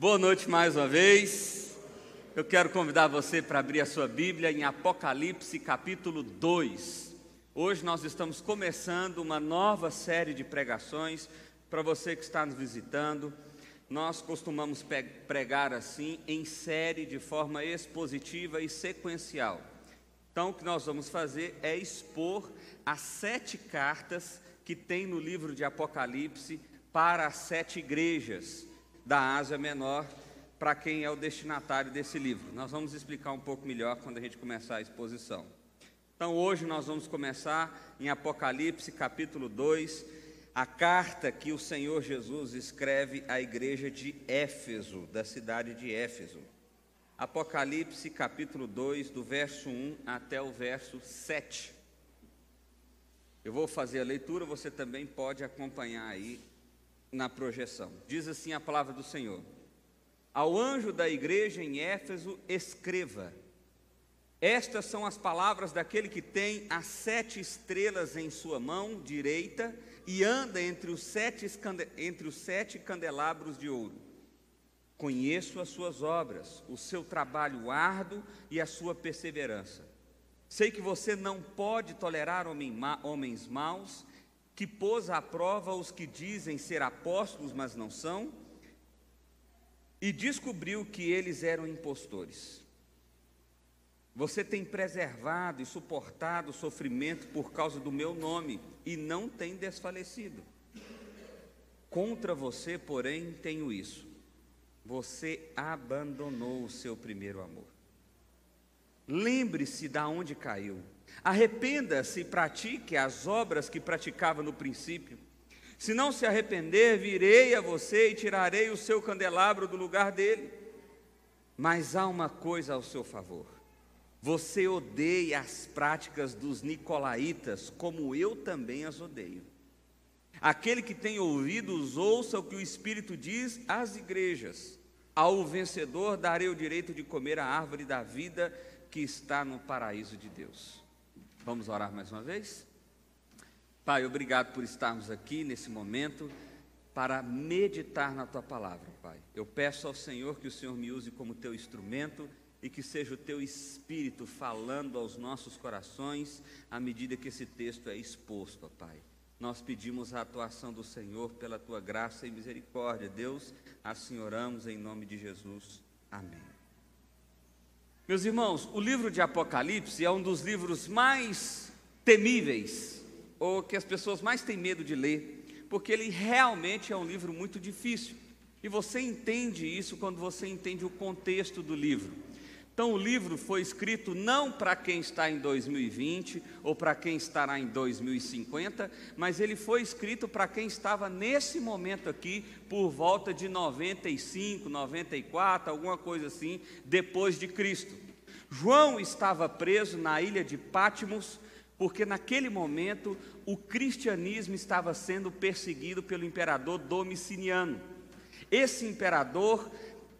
Boa noite mais uma vez. Eu quero convidar você para abrir a sua Bíblia em Apocalipse capítulo 2. Hoje nós estamos começando uma nova série de pregações para você que está nos visitando. Nós costumamos pregar assim em série de forma expositiva e sequencial. Então, o que nós vamos fazer é expor as sete cartas que tem no livro de Apocalipse para as sete igrejas da Ásia Menor para quem é o destinatário desse livro. Nós vamos explicar um pouco melhor quando a gente começar a exposição. Então, hoje nós vamos começar em Apocalipse, capítulo 2, a carta que o Senhor Jesus escreve à igreja de Éfeso, da cidade de Éfeso. Apocalipse, capítulo 2, do verso 1 até o verso 7. Eu vou fazer a leitura, você também pode acompanhar aí na projeção. Diz assim a palavra do Senhor: Ao anjo da igreja em Éfeso, escreva: Estas são as palavras daquele que tem as sete estrelas em sua mão direita e anda entre os sete, entre os sete candelabros de ouro. Conheço as suas obras, o seu trabalho árduo e a sua perseverança. Sei que você não pode tolerar homens maus que pôs à prova os que dizem ser apóstolos, mas não são, e descobriu que eles eram impostores. Você tem preservado e suportado o sofrimento por causa do meu nome e não tem desfalecido. Contra você, porém, tenho isso. Você abandonou o seu primeiro amor. Lembre-se de onde caiu Arrependa-se e pratique as obras que praticava no princípio. Se não se arrepender, virei a você e tirarei o seu candelabro do lugar dele. Mas há uma coisa ao seu favor. Você odeia as práticas dos nicolaítas, como eu também as odeio. Aquele que tem ouvidos, ouça o que o Espírito diz às igrejas. Ao vencedor darei o direito de comer a árvore da vida que está no paraíso de Deus. Vamos orar mais uma vez? Pai, obrigado por estarmos aqui nesse momento para meditar na tua palavra, Pai. Eu peço ao Senhor que o Senhor me use como teu instrumento e que seja o teu espírito falando aos nossos corações à medida que esse texto é exposto, Pai. Nós pedimos a atuação do Senhor pela tua graça e misericórdia. Deus, assim oramos em nome de Jesus. Amém. Meus irmãos, o livro de Apocalipse é um dos livros mais temíveis, ou que as pessoas mais têm medo de ler, porque ele realmente é um livro muito difícil. E você entende isso quando você entende o contexto do livro. Então, o livro foi escrito não para quem está em 2020 ou para quem estará em 2050, mas ele foi escrito para quem estava nesse momento aqui, por volta de 95, 94, alguma coisa assim, depois de Cristo. João estava preso na ilha de Pátimos, porque naquele momento o cristianismo estava sendo perseguido pelo imperador Domiciliano. Esse imperador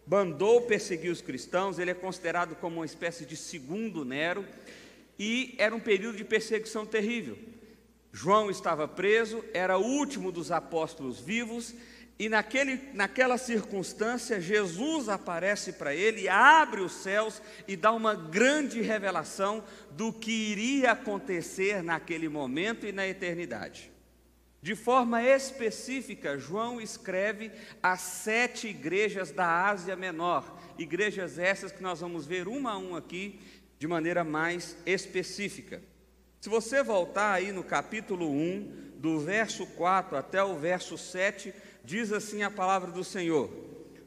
mandou perseguir os cristãos, ele é considerado como uma espécie de segundo Nero, e era um período de perseguição terrível. João estava preso, era o último dos apóstolos vivos, e naquele, naquela circunstância, Jesus aparece para ele, abre os céus e dá uma grande revelação do que iria acontecer naquele momento e na eternidade. De forma específica, João escreve as sete igrejas da Ásia Menor, igrejas essas que nós vamos ver uma a uma aqui de maneira mais específica. Se você voltar aí no capítulo 1, do verso 4 até o verso 7, diz assim a palavra do Senhor: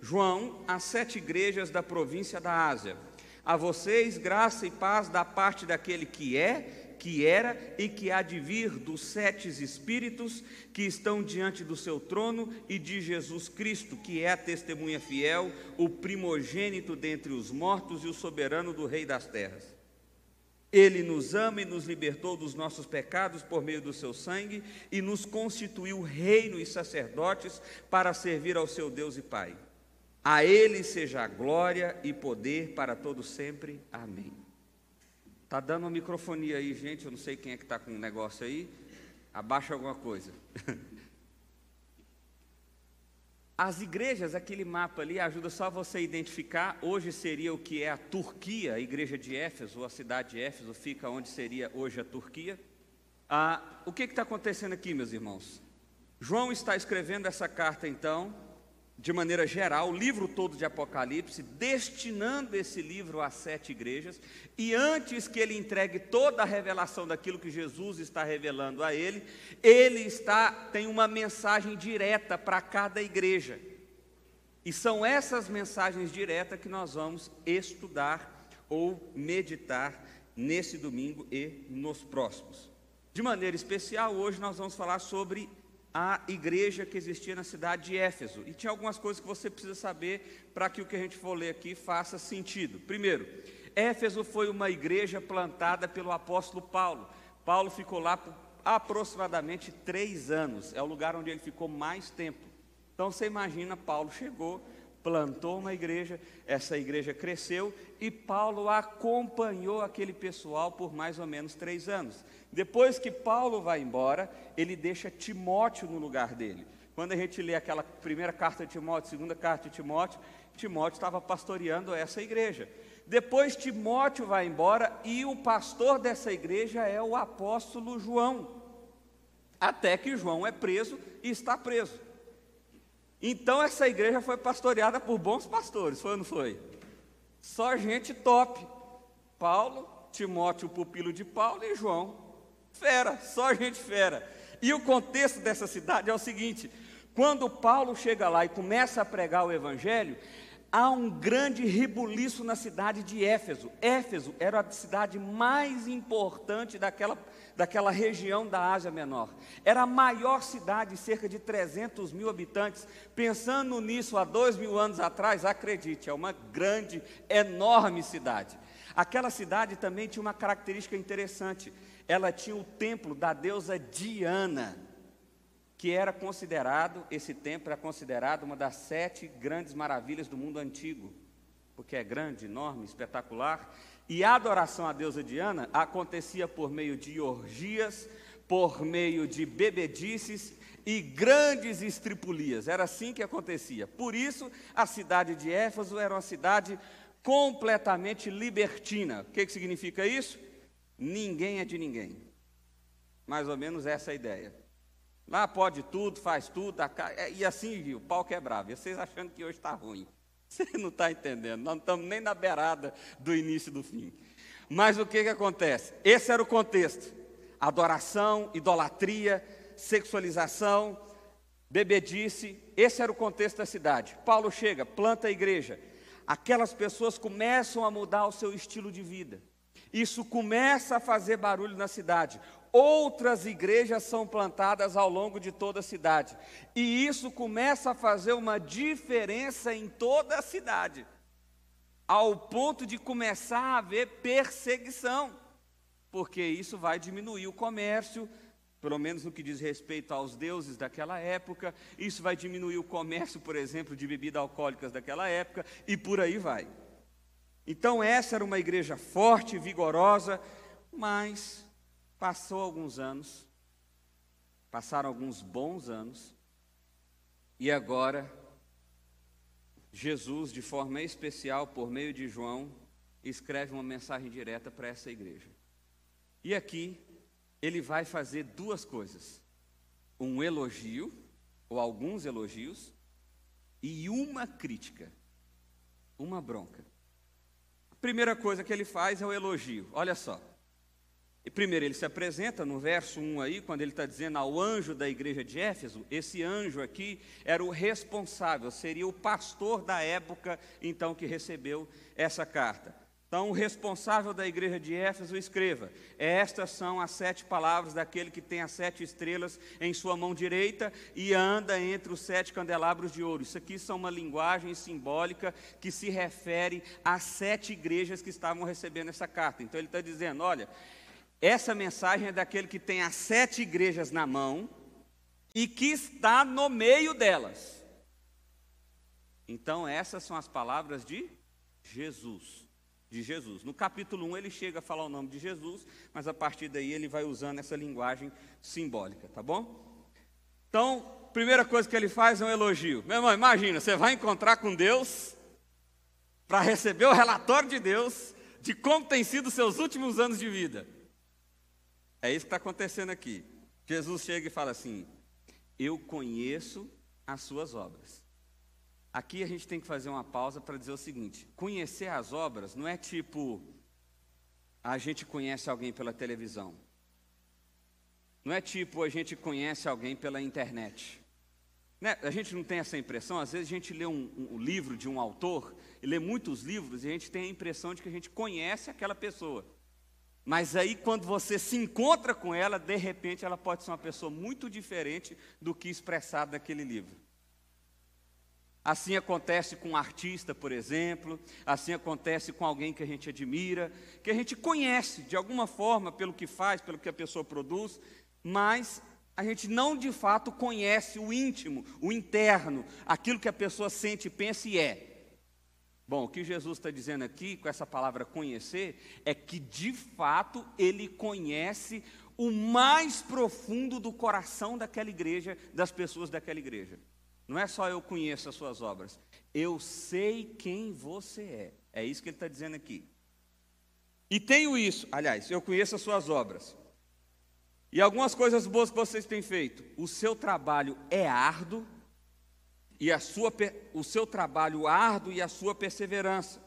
João, às sete igrejas da província da Ásia, a vocês graça e paz da parte daquele que é, que era e que há de vir dos sete espíritos que estão diante do seu trono e de Jesus Cristo, que é a testemunha fiel, o primogênito dentre os mortos e o soberano do Rei das terras. Ele nos ama e nos libertou dos nossos pecados por meio do seu sangue e nos constituiu reino e sacerdotes para servir ao seu Deus e Pai. A Ele seja a glória e poder para todo sempre. Amém. Tá dando microfonia aí, gente. Eu não sei quem é que está com um negócio aí. Abaixa alguma coisa. As igrejas, aquele mapa ali, ajuda só você a identificar. Hoje seria o que é a Turquia, a igreja de Éfeso, a cidade de Éfeso, fica onde seria hoje a Turquia. Ah, o que está acontecendo aqui, meus irmãos? João está escrevendo essa carta, então, de maneira geral, o livro todo de Apocalipse, destinando esse livro a sete igrejas, e antes que ele entregue toda a revelação daquilo que Jesus está revelando a ele, ele está tem uma mensagem direta para cada igreja. E são essas mensagens diretas que nós vamos estudar ou meditar nesse domingo e nos próximos. De maneira especial, hoje nós vamos falar sobre a igreja que existia na cidade de Éfeso. E tinha algumas coisas que você precisa saber para que o que a gente for ler aqui faça sentido. Primeiro, Éfeso foi uma igreja plantada pelo apóstolo Paulo. Paulo ficou lá por aproximadamente três anos, é o lugar onde ele ficou mais tempo. Então você imagina, Paulo chegou, plantou uma igreja, essa igreja cresceu e Paulo acompanhou aquele pessoal por mais ou menos três anos. Depois que Paulo vai embora, ele deixa Timóteo no lugar dele. Quando a gente lê aquela primeira carta de Timóteo, segunda carta de Timóteo, Timóteo estava pastoreando essa igreja. Depois Timóteo vai embora e o pastor dessa igreja é o apóstolo João. Até que João é preso e está preso. Então essa igreja foi pastoreada por bons pastores, foi ou não foi? Só gente top. Paulo, Timóteo, o pupilo de Paulo e João, Fera, só gente fera. E o contexto dessa cidade é o seguinte: quando Paulo chega lá e começa a pregar o evangelho, há um grande rebuliço na cidade de Éfeso. Éfeso era a cidade mais importante daquela, daquela região da Ásia Menor. Era a maior cidade, cerca de 300 mil habitantes. Pensando nisso há dois mil anos atrás, acredite, é uma grande, enorme cidade. Aquela cidade também tinha uma característica interessante ela tinha o templo da deusa Diana, que era considerado, esse templo era considerado uma das sete grandes maravilhas do mundo antigo, porque é grande, enorme, espetacular. E a adoração à deusa Diana acontecia por meio de orgias, por meio de bebedices e grandes estripulias. Era assim que acontecia. Por isso, a cidade de Éfeso era uma cidade completamente libertina. O que, que significa isso? ninguém é de ninguém. Mais ou menos essa é a ideia. Lá pode tudo, faz tudo, é, e assim o pau quebrava. E vocês achando que hoje está ruim. Você não está entendendo, nós não estamos nem na beirada do início do fim. Mas o que, que acontece? Esse era o contexto: adoração, idolatria, sexualização, bebedice. Esse era o contexto da cidade. Paulo chega, planta a igreja. Aquelas pessoas começam a mudar o seu estilo de vida. Isso começa a fazer barulho na cidade. Outras igrejas são plantadas ao longo de toda a cidade. E isso começa a fazer uma diferença em toda a cidade, ao ponto de começar a haver perseguição, porque isso vai diminuir o comércio, pelo menos no que diz respeito aos deuses daquela época, isso vai diminuir o comércio, por exemplo, de bebidas alcoólicas daquela época, e por aí vai. Então, essa era uma igreja forte, vigorosa, mas passou alguns anos, passaram alguns bons anos, e agora, Jesus, de forma especial, por meio de João, escreve uma mensagem direta para essa igreja. E aqui, ele vai fazer duas coisas: um elogio, ou alguns elogios, e uma crítica, uma bronca. Primeira coisa que ele faz é o elogio. Olha só. E primeiro ele se apresenta no verso 1 aí, quando ele está dizendo ao anjo da igreja de Éfeso, esse anjo aqui era o responsável, seria o pastor da época então que recebeu essa carta. Então, o responsável da igreja de Éfeso escreva: Estas são as sete palavras daquele que tem as sete estrelas em sua mão direita e anda entre os sete candelabros de ouro. Isso aqui são uma linguagem simbólica que se refere às sete igrejas que estavam recebendo essa carta. Então, ele está dizendo: Olha, essa mensagem é daquele que tem as sete igrejas na mão e que está no meio delas. Então, essas são as palavras de Jesus de Jesus. No capítulo 1 ele chega a falar o nome de Jesus, mas a partir daí ele vai usando essa linguagem simbólica, tá bom? Então, primeira coisa que ele faz é um elogio. Meu irmão, imagina, você vai encontrar com Deus para receber o relatório de Deus de como tem sido os seus últimos anos de vida. É isso que está acontecendo aqui. Jesus chega e fala assim: Eu conheço as suas obras. Aqui a gente tem que fazer uma pausa para dizer o seguinte: conhecer as obras não é tipo a gente conhece alguém pela televisão. Não é tipo a gente conhece alguém pela internet. Né? A gente não tem essa impressão, às vezes a gente lê um, um, livro de um autor, e lê muitos livros, e a gente tem a impressão de que a gente conhece aquela pessoa. Mas aí, quando você se encontra com ela, de repente ela pode ser uma pessoa muito diferente do que expressado naquele livro. Assim acontece com um artista, por exemplo, assim acontece com alguém que a gente admira, que a gente conhece de alguma forma pelo que faz, pelo que a pessoa produz, mas a gente não de fato conhece o íntimo, o interno, aquilo que a pessoa sente, pensa e é. Bom, o que Jesus está dizendo aqui, com essa palavra conhecer, é que de fato ele conhece o mais profundo do coração daquela igreja, das pessoas daquela igreja. Não é só eu conheço as suas obras, eu sei quem você é. É isso que ele está dizendo aqui. E tenho isso, aliás, eu conheço as suas obras. E algumas coisas boas que vocês têm feito. O seu trabalho é árduo, e a sua, o seu trabalho árduo e a sua perseverança.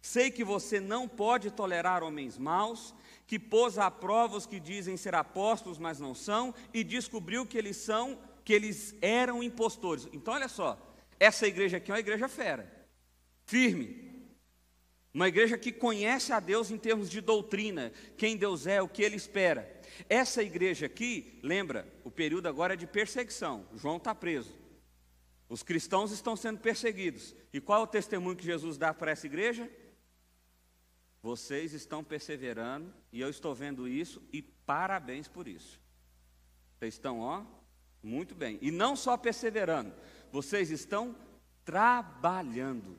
Sei que você não pode tolerar homens maus, que pôs à prova os que dizem ser apóstolos, mas não são, e descobriu que eles são que eles eram impostores. Então, olha só, essa igreja aqui é uma igreja fera, firme. Uma igreja que conhece a Deus em termos de doutrina, quem Deus é, o que Ele espera. Essa igreja aqui, lembra, o período agora é de perseguição. João está preso. Os cristãos estão sendo perseguidos. E qual é o testemunho que Jesus dá para essa igreja? Vocês estão perseverando, e eu estou vendo isso, e parabéns por isso. Vocês estão, ó, muito bem. E não só perseverando, vocês estão trabalhando.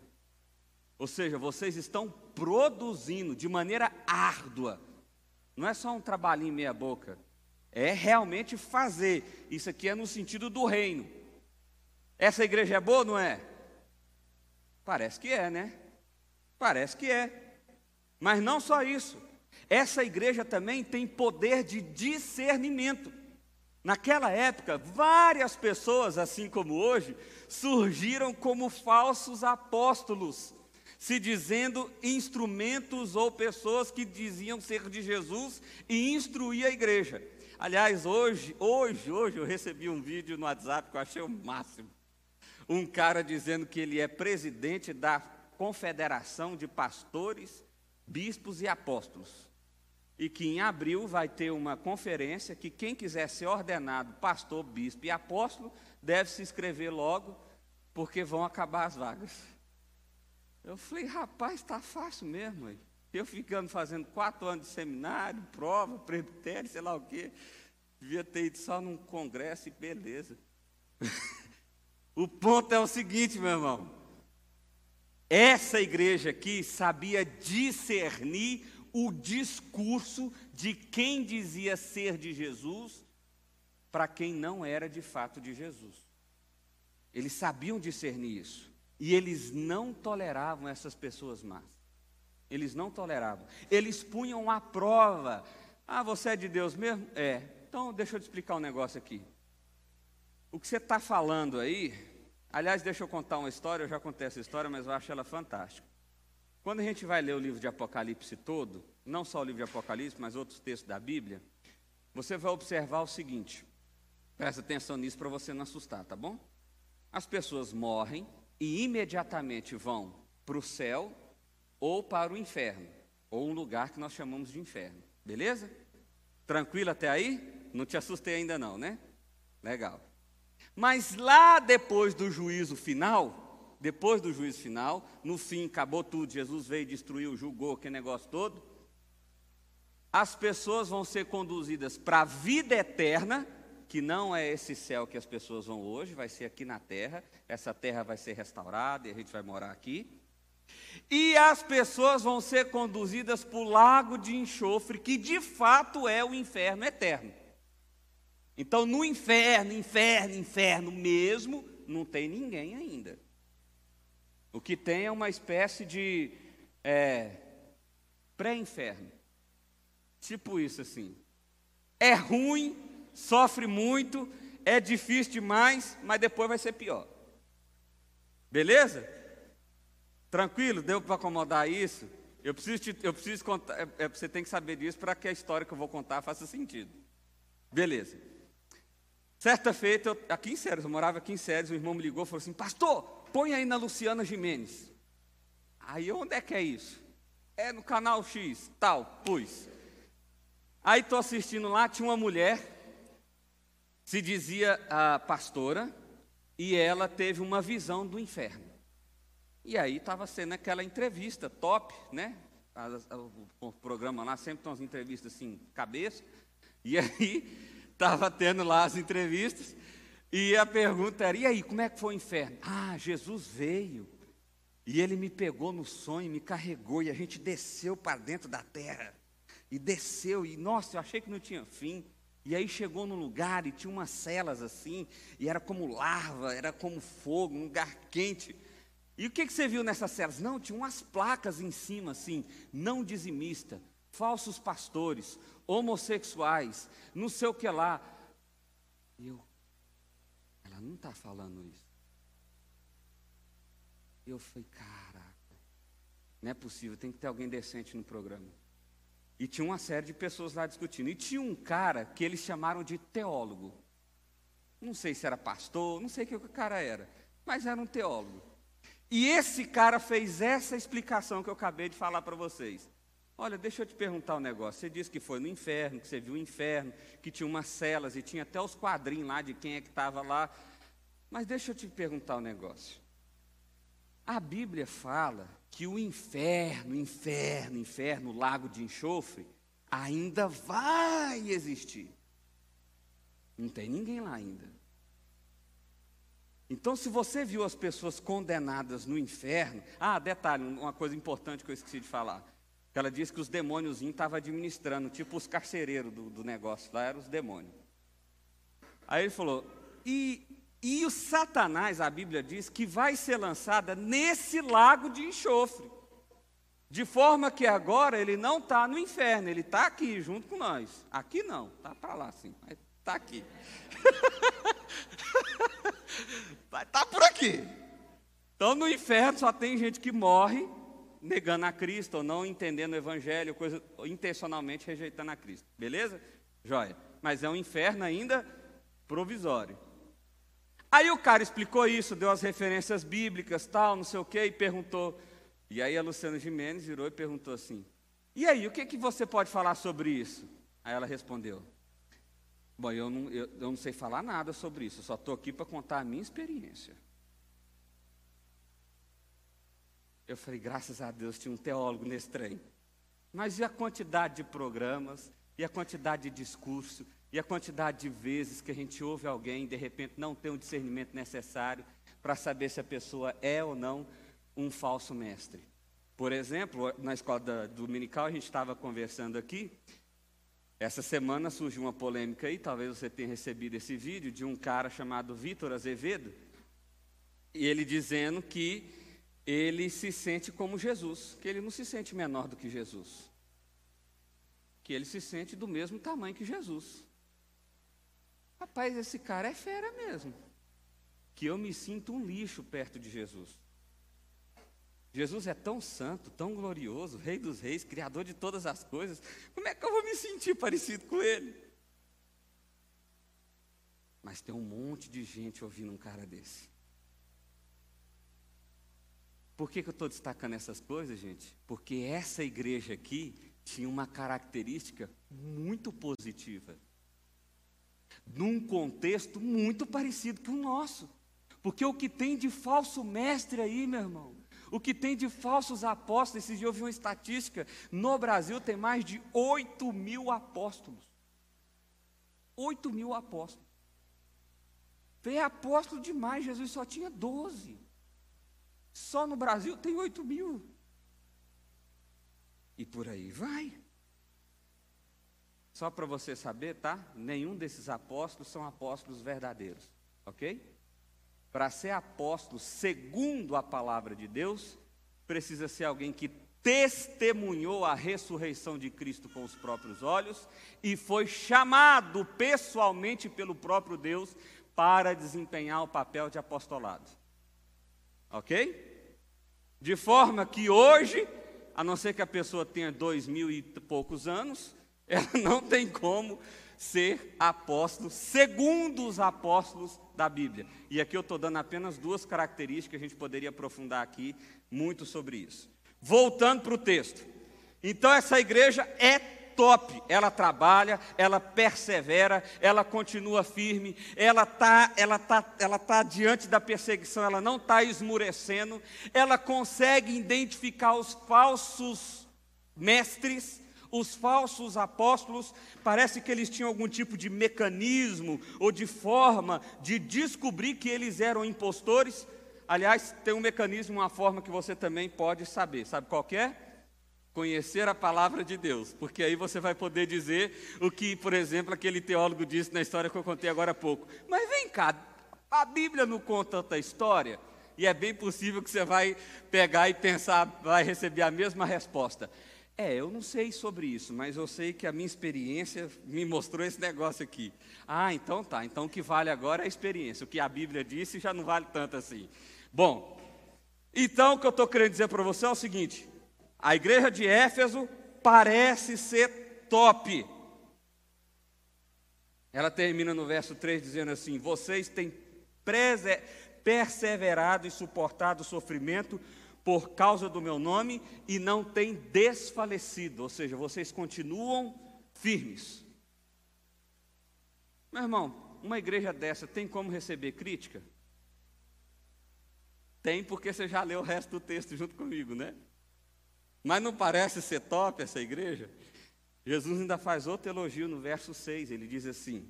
Ou seja, vocês estão produzindo de maneira árdua. Não é só um trabalhinho meia boca. É realmente fazer. Isso aqui é no sentido do reino. Essa igreja é boa, não é? Parece que é, né? Parece que é. Mas não só isso. Essa igreja também tem poder de discernimento. Naquela época, várias pessoas, assim como hoje, surgiram como falsos apóstolos, se dizendo instrumentos ou pessoas que diziam ser de Jesus e instruir a igreja. Aliás, hoje, hoje, hoje eu recebi um vídeo no WhatsApp que eu achei o máximo. Um cara dizendo que ele é presidente da Confederação de Pastores, Bispos e Apóstolos e que em abril vai ter uma conferência que quem quiser ser ordenado pastor, bispo e apóstolo deve se inscrever logo, porque vão acabar as vagas. Eu falei, rapaz, está fácil mesmo. Aí. Eu ficando fazendo quatro anos de seminário, prova, presbitério, sei lá o quê. Devia ter ido só num congresso e beleza. o ponto é o seguinte, meu irmão. Essa igreja aqui sabia discernir o discurso de quem dizia ser de Jesus para quem não era de fato de Jesus. Eles sabiam discernir isso. E eles não toleravam essas pessoas más. Eles não toleravam. Eles punham à prova. Ah, você é de Deus mesmo? É. Então, deixa eu te explicar um negócio aqui. O que você está falando aí, aliás, deixa eu contar uma história, eu já contei essa história, mas eu acho ela fantástica. Quando a gente vai ler o livro de Apocalipse todo, não só o livro de Apocalipse, mas outros textos da Bíblia, você vai observar o seguinte: presta atenção nisso para você não assustar, tá bom? As pessoas morrem e imediatamente vão para o céu ou para o inferno, ou um lugar que nós chamamos de inferno, beleza? Tranquilo até aí? Não te assustei ainda não, né? Legal. Mas lá depois do juízo final, depois do juízo final, no fim acabou tudo, Jesus veio, destruiu, julgou, aquele negócio todo. As pessoas vão ser conduzidas para a vida eterna, que não é esse céu que as pessoas vão hoje, vai ser aqui na terra. Essa terra vai ser restaurada e a gente vai morar aqui. E as pessoas vão ser conduzidas para o lago de enxofre, que de fato é o inferno eterno. Então, no inferno, inferno, inferno mesmo, não tem ninguém ainda. O que tem é uma espécie de é, pré-inferno. Tipo isso assim. É ruim, sofre muito, é difícil demais, mas depois vai ser pior. Beleza? Tranquilo? Deu para acomodar isso? Eu preciso, te, eu preciso contar, é, é, você tem que saber disso para que a história que eu vou contar faça sentido. Beleza. Certa feita, eu, aqui em Séries, eu morava aqui em Séries, o irmão me ligou e falou assim: Pastor, põe aí na Luciana Jimenez. Aí onde é que é isso? É no canal X, tal, pus. Aí estou assistindo lá, tinha uma mulher, se dizia a pastora, e ela teve uma visão do inferno. E aí estava sendo aquela entrevista top, né? O programa lá sempre tem umas entrevistas assim, cabeça. E aí estava tendo lá as entrevistas. E a pergunta era: e aí, como é que foi o inferno? Ah, Jesus veio. E ele me pegou no sonho, me carregou, e a gente desceu para dentro da terra. E desceu, e nossa, eu achei que não tinha fim. E aí chegou num lugar e tinha umas celas assim, e era como larva, era como fogo, um lugar quente. E o que, que você viu nessas celas? Não, tinha umas placas em cima assim, não dizimista, falsos pastores, homossexuais, não sei o que lá. E eu, ela não está falando isso. Eu falei, caraca, não é possível, tem que ter alguém decente no programa. E tinha uma série de pessoas lá discutindo. E tinha um cara que eles chamaram de teólogo. Não sei se era pastor, não sei o que o cara era, mas era um teólogo. E esse cara fez essa explicação que eu acabei de falar para vocês. Olha, deixa eu te perguntar um negócio. Você disse que foi no inferno, que você viu o inferno, que tinha umas celas e tinha até os quadrinhos lá de quem é que estava lá. Mas deixa eu te perguntar um negócio. A Bíblia fala que o inferno, inferno, inferno, lago de enxofre, ainda vai existir. Não tem ninguém lá ainda. Então, se você viu as pessoas condenadas no inferno, ah, detalhe, uma coisa importante que eu esqueci de falar. Ela disse que os demônios estavam administrando, tipo os carcereiros do, do negócio, lá eram os demônios. Aí ele falou, e, e o Satanás, a Bíblia diz, que vai ser lançada nesse lago de enxofre. De forma que agora ele não está no inferno, ele está aqui junto com nós. Aqui não, está para lá sim, mas está aqui. Vai estar tá por aqui. Então no inferno só tem gente que morre negando a Cristo, ou não entendendo o Evangelho, coisa, intencionalmente rejeitando a Cristo. Beleza? Joia. Mas é um inferno ainda provisório. Aí o cara explicou isso, deu as referências bíblicas, tal, não sei o quê, e perguntou. E aí a Luciana Jimenez virou e perguntou assim: E aí, o que, que você pode falar sobre isso? Aí ela respondeu: Bom, eu não, eu, eu não sei falar nada sobre isso, eu só estou aqui para contar a minha experiência. Eu falei, graças a Deus tinha um teólogo nesse trem. Mas e a quantidade de programas, e a quantidade de discurso, e a quantidade de vezes que a gente ouve alguém e de repente não tem o discernimento necessário para saber se a pessoa é ou não um falso mestre. Por exemplo, na escola da, dominical a gente estava conversando aqui essa semana surgiu uma polêmica aí, talvez você tenha recebido esse vídeo, de um cara chamado Vitor Azevedo, e ele dizendo que ele se sente como Jesus, que ele não se sente menor do que Jesus, que ele se sente do mesmo tamanho que Jesus. Rapaz, esse cara é fera mesmo, que eu me sinto um lixo perto de Jesus. Jesus é tão santo, tão glorioso, Rei dos Reis, Criador de todas as coisas. Como é que eu vou me sentir parecido com Ele? Mas tem um monte de gente ouvindo um cara desse. Por que, que eu estou destacando essas coisas, gente? Porque essa igreja aqui tinha uma característica muito positiva. Num contexto muito parecido com o nosso. Porque o que tem de falso mestre aí, meu irmão, o que tem de falsos apóstolos, esses dias eu vi uma estatística, no Brasil tem mais de 8 mil apóstolos. 8 mil apóstolos. Tem apóstolo demais, Jesus só tinha 12. Só no Brasil tem 8 mil. E por aí vai. Só para você saber, tá? Nenhum desses apóstolos são apóstolos verdadeiros, ok? Para ser apóstolo segundo a palavra de Deus, precisa ser alguém que testemunhou a ressurreição de Cristo com os próprios olhos e foi chamado pessoalmente pelo próprio Deus para desempenhar o papel de apostolado. Ok? De forma que hoje, a não ser que a pessoa tenha dois mil e poucos anos, ela não tem como ser apóstolo, segundo os apóstolos da Bíblia. E aqui eu estou dando apenas duas características, a gente poderia aprofundar aqui muito sobre isso. Voltando para o texto. Então, essa igreja é top, ela trabalha, ela persevera, ela continua firme, ela está ela tá, ela tá diante da perseguição, ela não está esmurecendo, ela consegue identificar os falsos mestres, os falsos apóstolos, parece que eles tinham algum tipo de mecanismo ou de forma de descobrir que eles eram impostores. Aliás, tem um mecanismo, uma forma que você também pode saber. Sabe qual é? Conhecer a palavra de Deus, porque aí você vai poder dizer o que, por exemplo, aquele teólogo disse na história que eu contei agora há pouco. Mas vem cá, a Bíblia não conta tanta história, e é bem possível que você vai pegar e pensar, vai receber a mesma resposta. É, eu não sei sobre isso, mas eu sei que a minha experiência me mostrou esse negócio aqui. Ah, então tá. Então o que vale agora é a experiência. O que a Bíblia disse já não vale tanto assim. Bom, então o que eu estou querendo dizer para você é o seguinte: a igreja de Éfeso parece ser top. Ela termina no verso 3 dizendo assim: Vocês têm perseverado e suportado o sofrimento por causa do meu nome e não tem desfalecido, ou seja, vocês continuam firmes. Meu irmão, uma igreja dessa tem como receber crítica? Tem, porque você já leu o resto do texto junto comigo, né? Mas não parece ser top essa igreja? Jesus ainda faz outro elogio no verso 6, ele diz assim: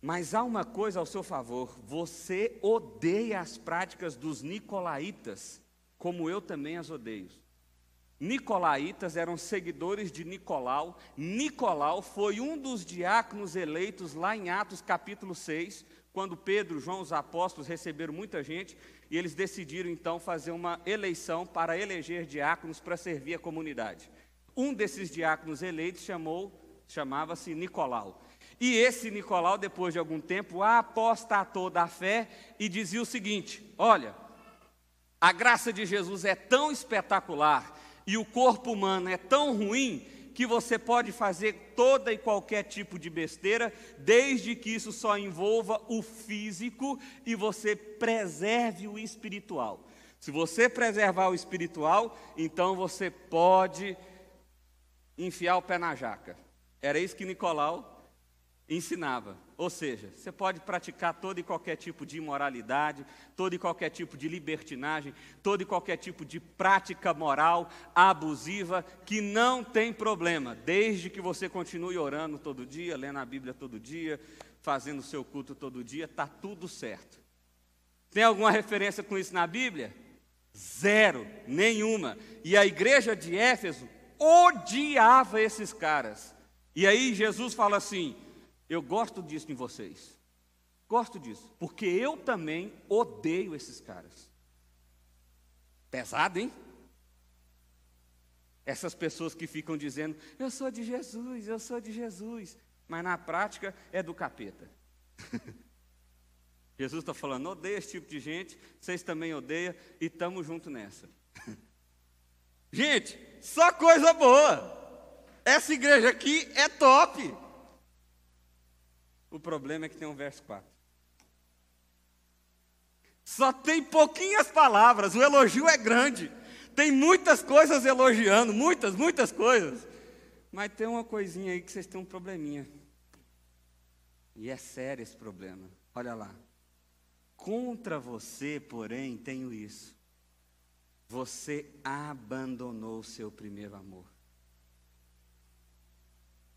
Mas há uma coisa ao seu favor, você odeia as práticas dos nicolaítas como eu também as odeio. Nicolaítas eram seguidores de Nicolau. Nicolau foi um dos diáconos eleitos lá em Atos capítulo 6, quando Pedro, João, os apóstolos receberam muita gente e eles decidiram então fazer uma eleição para eleger diáconos para servir a comunidade. Um desses diáconos eleitos chamou, chamava-se Nicolau. E esse Nicolau, depois de algum tempo, apostatou da fé e dizia o seguinte: Olha, a graça de Jesus é tão espetacular e o corpo humano é tão ruim que você pode fazer toda e qualquer tipo de besteira, desde que isso só envolva o físico e você preserve o espiritual. Se você preservar o espiritual, então você pode enfiar o pé na jaca. Era isso que Nicolau ensinava. Ou seja, você pode praticar todo e qualquer tipo de imoralidade, todo e qualquer tipo de libertinagem, todo e qualquer tipo de prática moral abusiva, que não tem problema, desde que você continue orando todo dia, lendo a Bíblia todo dia, fazendo o seu culto todo dia, está tudo certo. Tem alguma referência com isso na Bíblia? Zero, nenhuma. E a igreja de Éfeso odiava esses caras. E aí Jesus fala assim: eu gosto disso em vocês. Gosto disso, porque eu também odeio esses caras. Pesado, hein? Essas pessoas que ficam dizendo, eu sou de Jesus, eu sou de Jesus, mas na prática é do capeta. Jesus está falando, odeia esse tipo de gente, vocês também odeiam e estamos juntos nessa. gente, só coisa boa. Essa igreja aqui é top. O problema é que tem um verso 4. Só tem pouquinhas palavras, o elogio é grande. Tem muitas coisas elogiando, muitas, muitas coisas. Mas tem uma coisinha aí que vocês têm um probleminha. E é sério esse problema. Olha lá. Contra você, porém, tenho isso. Você abandonou o seu primeiro amor.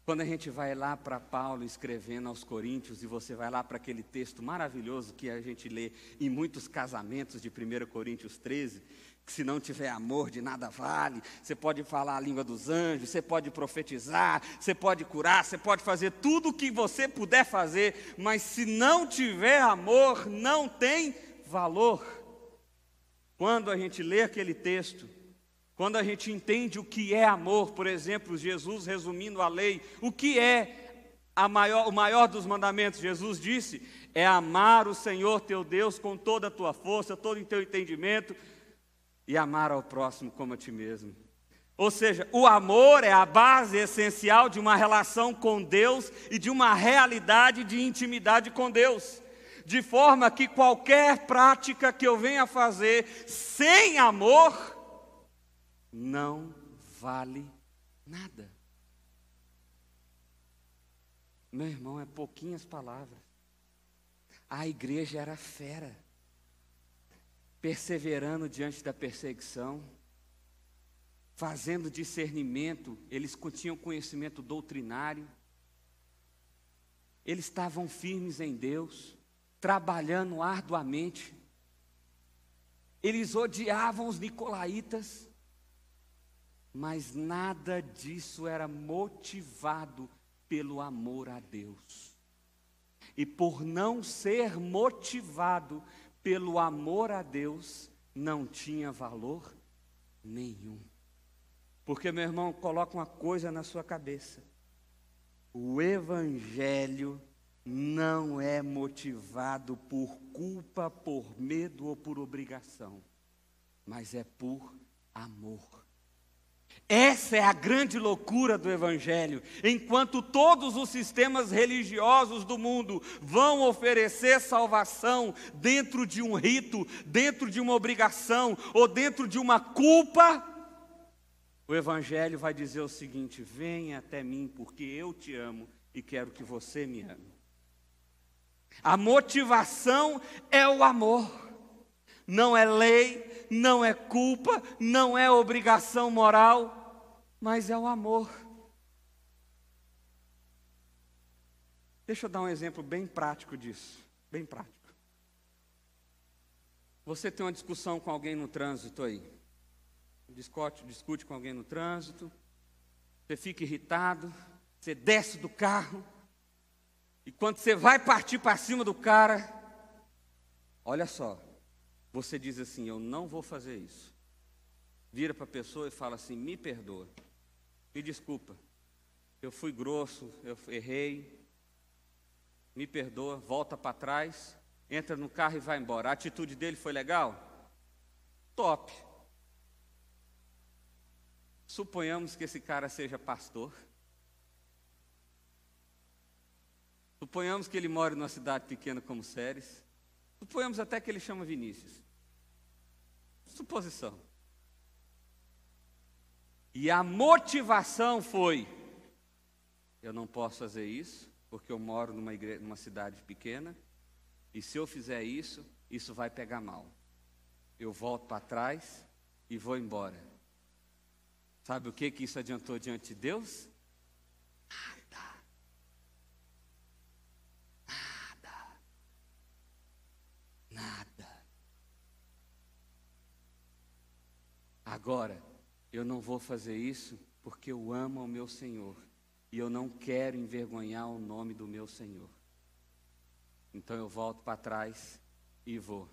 Quando a gente vai lá para Paulo escrevendo aos Coríntios, e você vai lá para aquele texto maravilhoso que a gente lê em muitos casamentos de 1 Coríntios 13, Se não tiver amor, de nada vale. Você pode falar a língua dos anjos, você pode profetizar, você pode curar, você pode fazer tudo o que você puder fazer, mas se não tiver amor, não tem valor. Quando a gente lê aquele texto, quando a gente entende o que é amor, por exemplo, Jesus resumindo a lei, o que é maior, o maior dos mandamentos? Jesus disse: é amar o Senhor teu Deus com toda a tua força, todo o teu entendimento e amar ao próximo como a ti mesmo. Ou seja, o amor é a base essencial de uma relação com Deus e de uma realidade de intimidade com Deus. De forma que qualquer prática que eu venha fazer sem amor não vale nada. Meu irmão, é pouquinhas palavras. A igreja era fera perseverando diante da perseguição, fazendo discernimento, eles tinham conhecimento doutrinário, eles estavam firmes em Deus, trabalhando arduamente, eles odiavam os nicolaítas, mas nada disso era motivado pelo amor a Deus. E por não ser motivado pelo amor a Deus, não tinha valor nenhum. Porque, meu irmão, coloca uma coisa na sua cabeça: o Evangelho não é motivado por culpa, por medo ou por obrigação, mas é por amor. Essa é a grande loucura do Evangelho. Enquanto todos os sistemas religiosos do mundo vão oferecer salvação dentro de um rito, dentro de uma obrigação ou dentro de uma culpa, o Evangelho vai dizer o seguinte: venha até mim, porque eu te amo e quero que você me ame. A motivação é o amor não é lei, não é culpa, não é obrigação moral, mas é o amor. Deixa eu dar um exemplo bem prático disso, bem prático. Você tem uma discussão com alguém no trânsito aí, discute, discute com alguém no trânsito, você fica irritado, você desce do carro, e quando você vai partir para cima do cara, olha só, você diz assim: Eu não vou fazer isso. Vira para a pessoa e fala assim: Me perdoa, me desculpa, eu fui grosso, eu errei, me perdoa, volta para trás, entra no carro e vai embora. A atitude dele foi legal? Top. Suponhamos que esse cara seja pastor. Suponhamos que ele mora numa cidade pequena como Séries. Suponhamos até que ele chama Vinícius. Suposição. E a motivação foi: eu não posso fazer isso, porque eu moro numa, igreja, numa cidade pequena, e se eu fizer isso, isso vai pegar mal. Eu volto para trás e vou embora. Sabe o que, que isso adiantou diante de Deus? Agora, eu não vou fazer isso porque eu amo ao meu Senhor e eu não quero envergonhar o nome do meu Senhor. Então eu volto para trás e vou.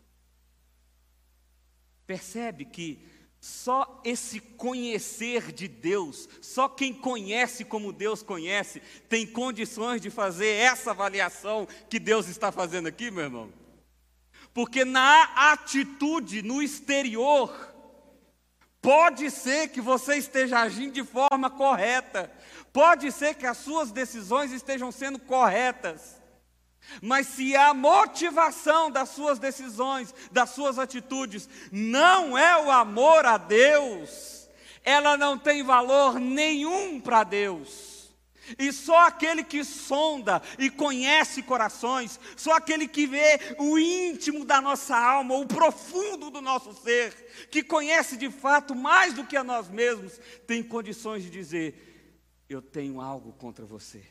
Percebe que só esse conhecer de Deus, só quem conhece como Deus conhece, tem condições de fazer essa avaliação que Deus está fazendo aqui, meu irmão. Porque na atitude, no exterior, Pode ser que você esteja agindo de forma correta, pode ser que as suas decisões estejam sendo corretas, mas se a motivação das suas decisões, das suas atitudes, não é o amor a Deus, ela não tem valor nenhum para Deus. E só aquele que sonda e conhece corações, só aquele que vê o íntimo da nossa alma, o profundo do nosso ser, que conhece de fato mais do que a nós mesmos, tem condições de dizer: Eu tenho algo contra você.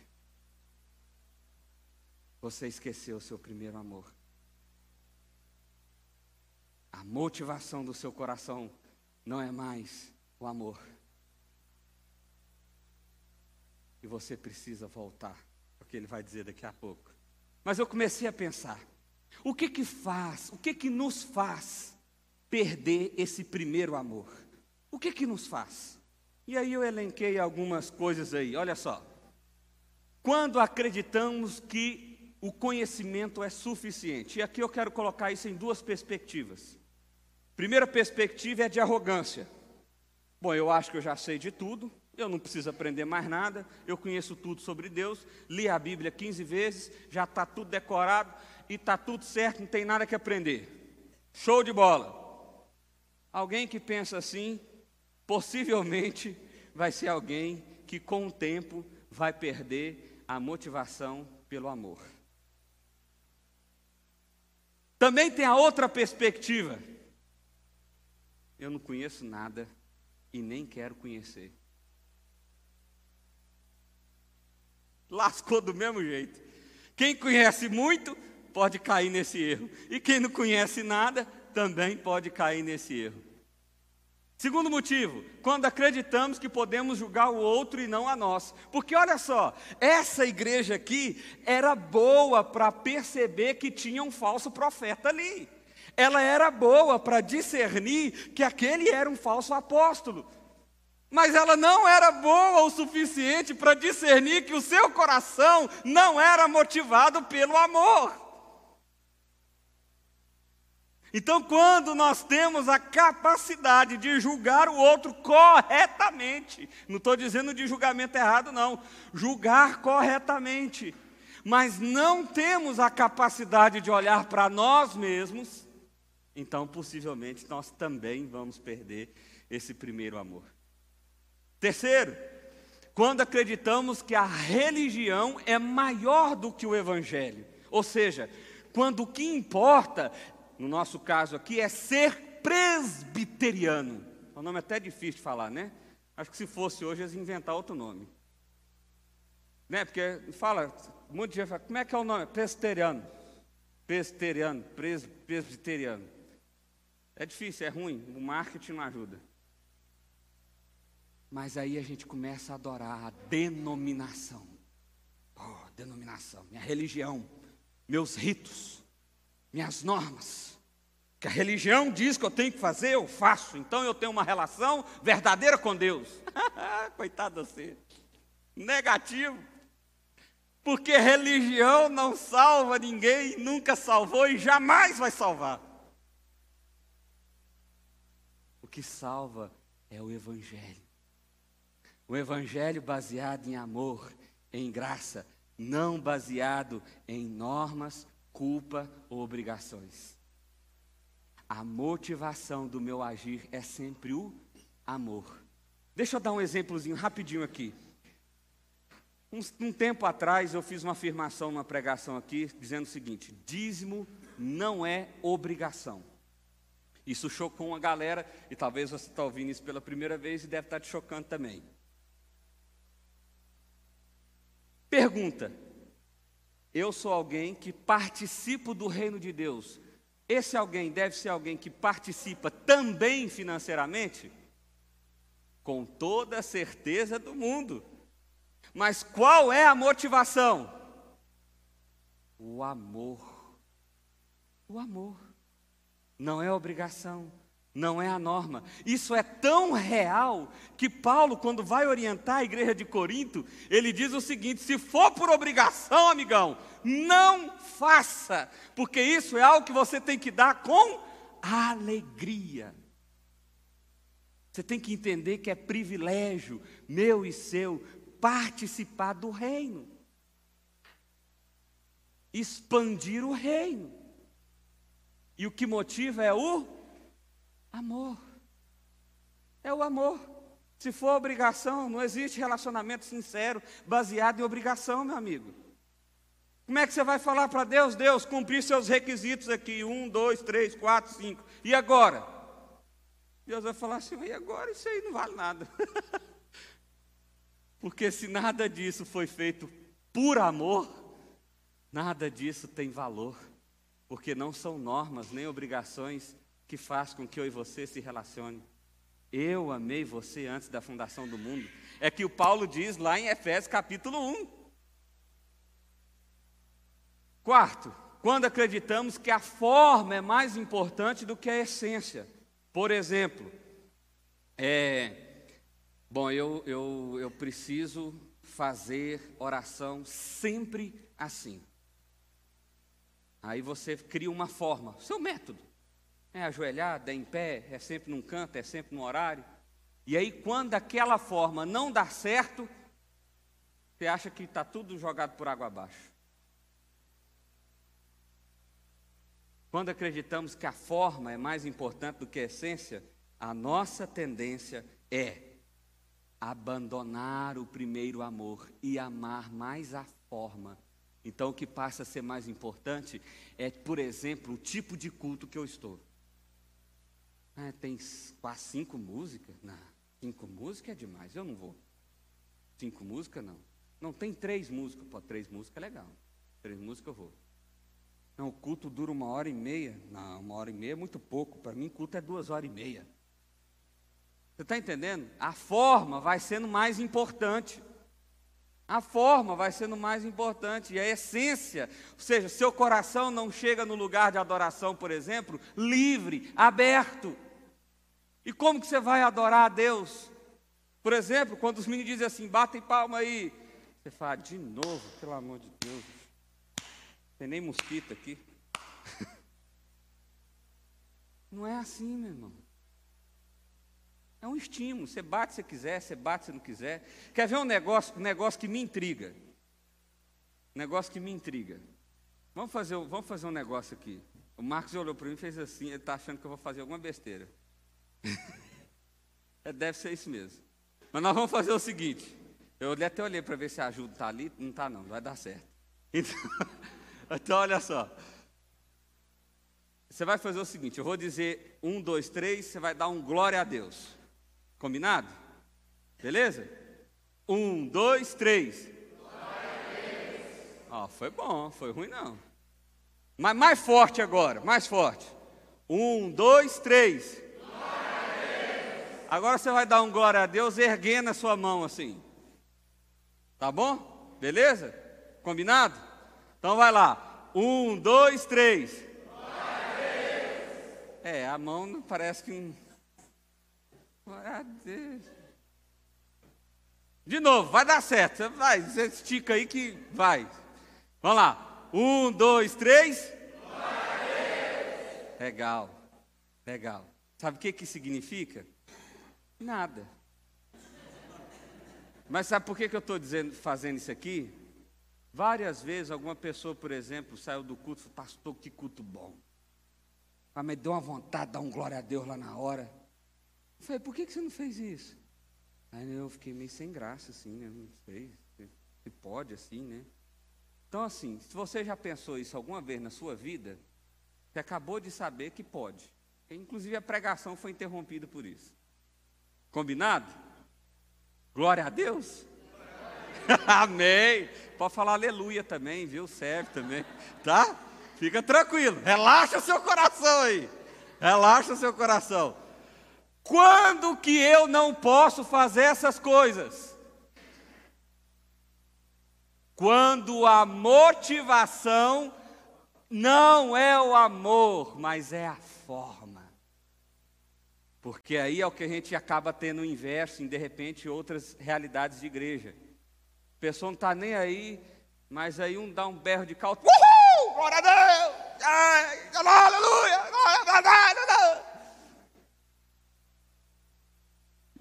Você esqueceu o seu primeiro amor. A motivação do seu coração não é mais o amor. E você precisa voltar, porque ele vai dizer daqui a pouco. Mas eu comecei a pensar, o que que faz, o que que nos faz perder esse primeiro amor? O que que nos faz? E aí eu elenquei algumas coisas aí, olha só. Quando acreditamos que o conhecimento é suficiente, e aqui eu quero colocar isso em duas perspectivas. Primeira perspectiva é de arrogância. Bom, eu acho que eu já sei de tudo, eu não preciso aprender mais nada, eu conheço tudo sobre Deus, li a Bíblia 15 vezes, já está tudo decorado e está tudo certo, não tem nada que aprender. Show de bola. Alguém que pensa assim, possivelmente vai ser alguém que com o tempo vai perder a motivação pelo amor. Também tem a outra perspectiva. Eu não conheço nada e nem quero conhecer. Lascou do mesmo jeito. Quem conhece muito pode cair nesse erro. E quem não conhece nada também pode cair nesse erro. Segundo motivo, quando acreditamos que podemos julgar o outro e não a nós. Porque olha só, essa igreja aqui era boa para perceber que tinha um falso profeta ali. Ela era boa para discernir que aquele era um falso apóstolo. Mas ela não era boa o suficiente para discernir que o seu coração não era motivado pelo amor. Então, quando nós temos a capacidade de julgar o outro corretamente, não estou dizendo de julgamento errado, não, julgar corretamente, mas não temos a capacidade de olhar para nós mesmos, então possivelmente nós também vamos perder esse primeiro amor. Terceiro, quando acreditamos que a religião é maior do que o evangelho. Ou seja, quando o que importa, no nosso caso aqui, é ser presbiteriano. O é nome é até difícil de falar, né? Acho que se fosse hoje, eles inventar outro nome. Né? Porque fala, um monte de gente fala, como é que é o nome? Presbiteriano. Presbiteriano, pres, presbiteriano. É difícil, é ruim, o marketing não ajuda. Mas aí a gente começa a adorar a denominação. Oh, denominação, minha religião, meus ritos, minhas normas. Que a religião diz que eu tenho que fazer, eu faço. Então eu tenho uma relação verdadeira com Deus. Coitado você. Negativo. Porque religião não salva ninguém, nunca salvou e jamais vai salvar. O que salva é o Evangelho. O evangelho baseado em amor, em graça, não baseado em normas, culpa ou obrigações. A motivação do meu agir é sempre o amor. Deixa eu dar um exemplozinho rapidinho aqui. Um, um, tempo atrás eu fiz uma afirmação numa pregação aqui, dizendo o seguinte: dízimo não é obrigação. Isso chocou uma galera, e talvez você está ouvindo isso pela primeira vez e deve estar te chocando também. Pergunta: Eu sou alguém que participo do reino de Deus. Esse alguém deve ser alguém que participa também financeiramente? Com toda a certeza do mundo. Mas qual é a motivação? O amor. O amor. Não é obrigação não é a norma. Isso é tão real que Paulo, quando vai orientar a igreja de Corinto, ele diz o seguinte: se for por obrigação, amigão, não faça, porque isso é algo que você tem que dar com alegria. Você tem que entender que é privilégio meu e seu participar do reino, expandir o reino. E o que motiva é o Amor. É o amor. Se for obrigação, não existe relacionamento sincero baseado em obrigação, meu amigo. Como é que você vai falar para Deus, Deus, cumprir seus requisitos aqui, um, dois, três, quatro, cinco, e agora? Deus vai falar assim, e agora isso aí não vale nada. Porque se nada disso foi feito por amor, nada disso tem valor, porque não são normas nem obrigações que faz com que eu e você se relacione. Eu amei você antes da fundação do mundo. É que o Paulo diz lá em Efésios capítulo 1. Quarto, quando acreditamos que a forma é mais importante do que a essência. Por exemplo, é, bom, eu, eu, eu preciso fazer oração sempre assim. Aí você cria uma forma, seu método. É ajoelhado, é em pé, é sempre num canto, é sempre no horário. E aí, quando aquela forma não dá certo, você acha que está tudo jogado por água abaixo. Quando acreditamos que a forma é mais importante do que a essência, a nossa tendência é abandonar o primeiro amor e amar mais a forma. Então, o que passa a ser mais importante é, por exemplo, o tipo de culto que eu estou. Ah, tem quase cinco músicas? Não, cinco músicas é demais, eu não vou. Cinco músicas, não. Não, tem três músicas. Pô, três músicas é legal. Três músicas eu vou. Não, o culto dura uma hora e meia. Não, uma hora e meia é muito pouco. Para mim, culto é duas horas e meia. Você está entendendo? A forma vai sendo mais importante. A forma vai sendo mais importante. E a essência, ou seja, seu coração não chega no lugar de adoração, por exemplo, livre, aberto. E como que você vai adorar a Deus? Por exemplo, quando os meninos dizem assim, batem palma aí. Você fala, de novo, pelo amor de Deus. Tem nem mosquito aqui. Não é assim, meu irmão. É um estímulo. Você bate se quiser, você bate se não quiser. Quer ver um negócio, um negócio que me intriga? Um negócio que me intriga. Vamos fazer, vamos fazer um negócio aqui. O Marcos olhou para mim e fez assim, ele está achando que eu vou fazer alguma besteira. é, deve ser isso mesmo. Mas nós vamos fazer o seguinte. Eu até olhei para ver se a ajuda está ali. Não está não, vai dar certo. Então, então, olha só. Você vai fazer o seguinte, eu vou dizer um, dois, três, você vai dar um glória a Deus. Combinado? Beleza? Um, dois, três. Ó, foi bom, foi ruim não. Mas mais forte agora, mais forte. Um, dois, três. Agora você vai dar um glória a Deus erguendo a sua mão assim. Tá bom? Beleza? Combinado? Então vai lá. Um, dois, três. É, a mão parece que um de novo, vai dar certo. Vai, você estica aí que vai. Vamos lá. Um, dois, três. Legal, legal. Sabe o que, que significa? Nada. Mas sabe por que, que eu estou fazendo isso aqui? Várias vezes, alguma pessoa, por exemplo, saiu do culto e falou, pastor, que culto bom. Mas me deu uma vontade de dar um glória a Deus lá na hora. Eu falei, por que, que você não fez isso? Aí eu fiquei meio sem graça, assim, né? Não sei se pode assim, né? Então, assim, se você já pensou isso alguma vez na sua vida, você acabou de saber que pode. Inclusive a pregação foi interrompida por isso. Combinado? Glória a Deus. Amém. Pode falar aleluia também, viu? Serve também, tá? Fica tranquilo. Relaxa o seu coração aí. Relaxa o seu coração. Quando que eu não posso fazer essas coisas? Quando a motivação não é o amor, mas é a forma. Porque aí é o que a gente acaba tendo o inverso em, de repente, outras realidades de igreja. A pessoa não está nem aí, mas aí um dá um berro de caldo. Uhul! Glória a Deus! Ai, aleluia! Glória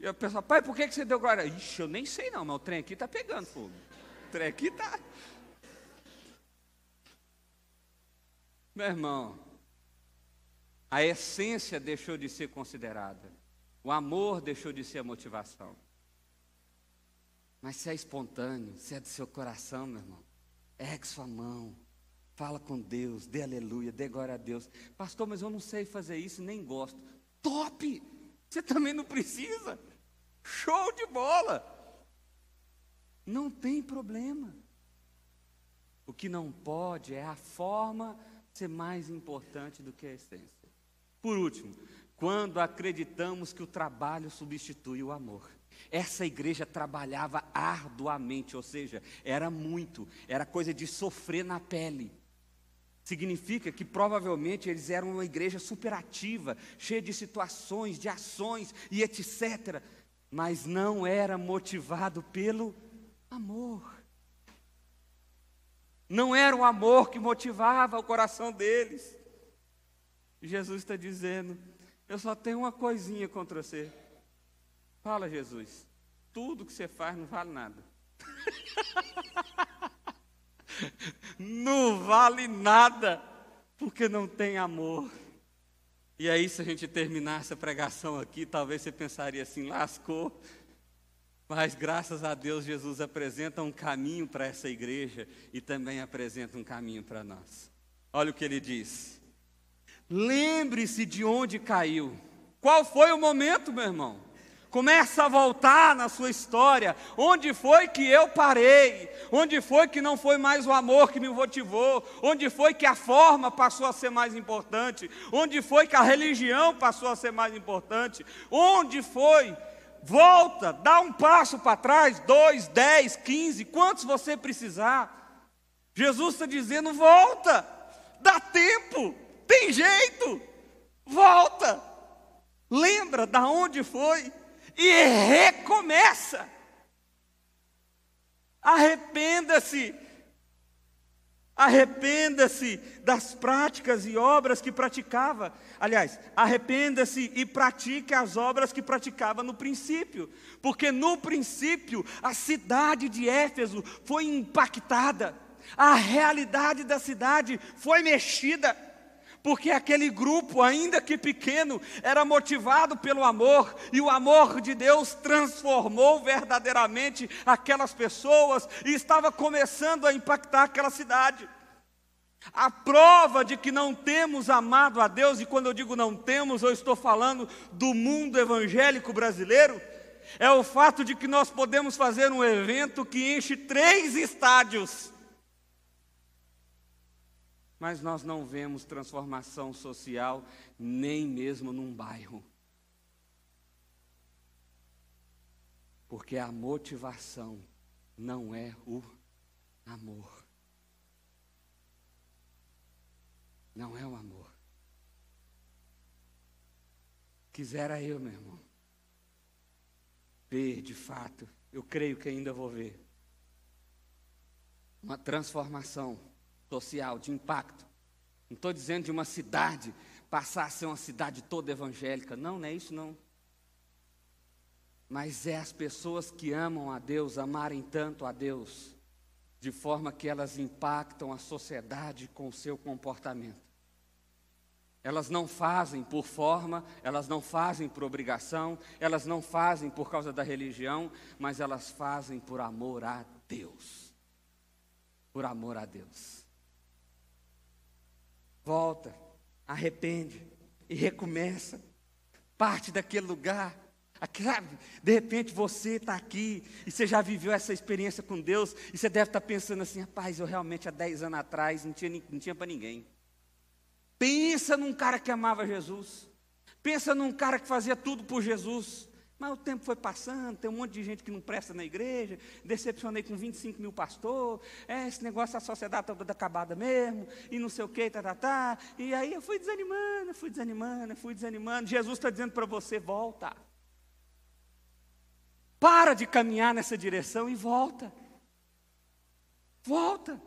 E a pessoa, pai, por que, que você deu glória? Ixi, eu nem sei não, mas o trem aqui está pegando fogo. O trem aqui está. Meu irmão, a essência deixou de ser considerada. O amor deixou de ser a motivação. Mas se é espontâneo, se é do seu coração, meu irmão, ergue sua mão, fala com Deus, dê aleluia, dê glória a Deus. Pastor, mas eu não sei fazer isso, nem gosto. Top! Você também não precisa. Show de bola! Não tem problema. O que não pode é a forma ser mais importante do que a essência. Por último, quando acreditamos que o trabalho substitui o amor. Essa igreja trabalhava arduamente, ou seja, era muito, era coisa de sofrer na pele. Significa que provavelmente eles eram uma igreja superativa, cheia de situações, de ações e etc. Mas não era motivado pelo amor. Não era o amor que motivava o coração deles. Jesus está dizendo: Eu só tenho uma coisinha contra você. Fala, Jesus. Tudo que você faz não vale nada. não vale nada, porque não tem amor. E aí, se a gente terminar essa pregação aqui, talvez você pensaria assim: lascou. Mas graças a Deus, Jesus apresenta um caminho para essa igreja e também apresenta um caminho para nós. Olha o que ele diz: Lembre-se de onde caiu. Qual foi o momento, meu irmão? Começa a voltar na sua história. Onde foi que eu parei? Onde foi que não foi mais o amor que me motivou? Onde foi que a forma passou a ser mais importante? Onde foi que a religião passou a ser mais importante? Onde foi volta, dá um passo para trás, dois, dez, quinze, quantos você precisar. Jesus está dizendo: volta, dá tempo, tem jeito, volta, lembra da onde foi e recomeça. Arrependa-se Arrependa-se das práticas e obras que praticava. Aliás, arrependa-se e pratique as obras que praticava no princípio. Porque no princípio a cidade de Éfeso foi impactada. A realidade da cidade foi mexida. Porque aquele grupo, ainda que pequeno, era motivado pelo amor, e o amor de Deus transformou verdadeiramente aquelas pessoas e estava começando a impactar aquela cidade. A prova de que não temos amado a Deus, e quando eu digo não temos, eu estou falando do mundo evangélico brasileiro, é o fato de que nós podemos fazer um evento que enche três estádios, mas nós não vemos transformação social nem mesmo num bairro. Porque a motivação não é o amor. Não é o amor. Quisera eu, meu irmão, ver de fato, eu creio que ainda vou ver, uma transformação social, de impacto. Não estou dizendo de uma cidade passar a ser uma cidade toda evangélica. Não, não é isso não. Mas é as pessoas que amam a Deus, amarem tanto a Deus, de forma que elas impactam a sociedade com o seu comportamento. Elas não fazem por forma, elas não fazem por obrigação, elas não fazem por causa da religião, mas elas fazem por amor a Deus. Por amor a Deus. Volta, arrepende e recomeça. Parte daquele lugar de repente você está aqui e você já viveu essa experiência com Deus e você deve estar tá pensando assim, rapaz, eu realmente há 10 anos atrás não tinha, não tinha para ninguém. Pensa num cara que amava Jesus. Pensa num cara que fazia tudo por Jesus. Mas o tempo foi passando, tem um monte de gente que não presta na igreja, decepcionei com 25 mil pastores, é, esse negócio, a sociedade está toda acabada mesmo, e não sei o que, tá, tá, tá. E aí eu fui desanimando, fui desanimando, fui desanimando. Jesus está dizendo para você: volta. Para de caminhar nessa direção e volta. Volta.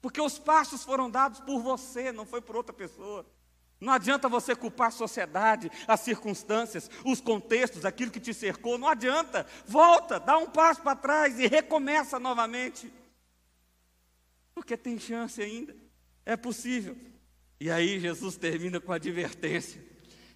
Porque os passos foram dados por você, não foi por outra pessoa. Não adianta você culpar a sociedade, as circunstâncias, os contextos, aquilo que te cercou. Não adianta. Volta, dá um passo para trás e recomeça novamente. Porque tem chance ainda. É possível. E aí Jesus termina com a advertência.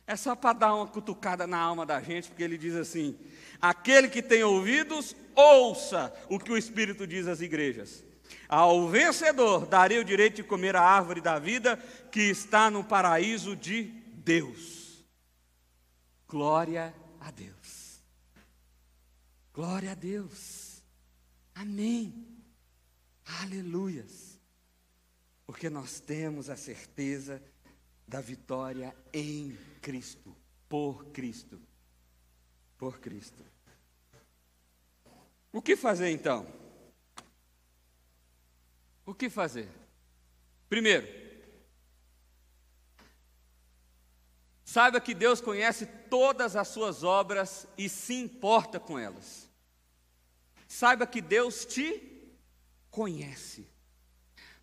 É só para dar uma cutucada na alma da gente, porque ele diz assim: Aquele que tem ouvidos, ouça o que o Espírito diz às igrejas. Ao vencedor darei o direito de comer a árvore da vida que está no paraíso de Deus. Glória a Deus. Glória a Deus. Amém. Aleluias. Porque nós temos a certeza da vitória em Cristo por Cristo. Por Cristo. O que fazer então? O que fazer? Primeiro, saiba que Deus conhece todas as suas obras e se importa com elas. Saiba que Deus te conhece.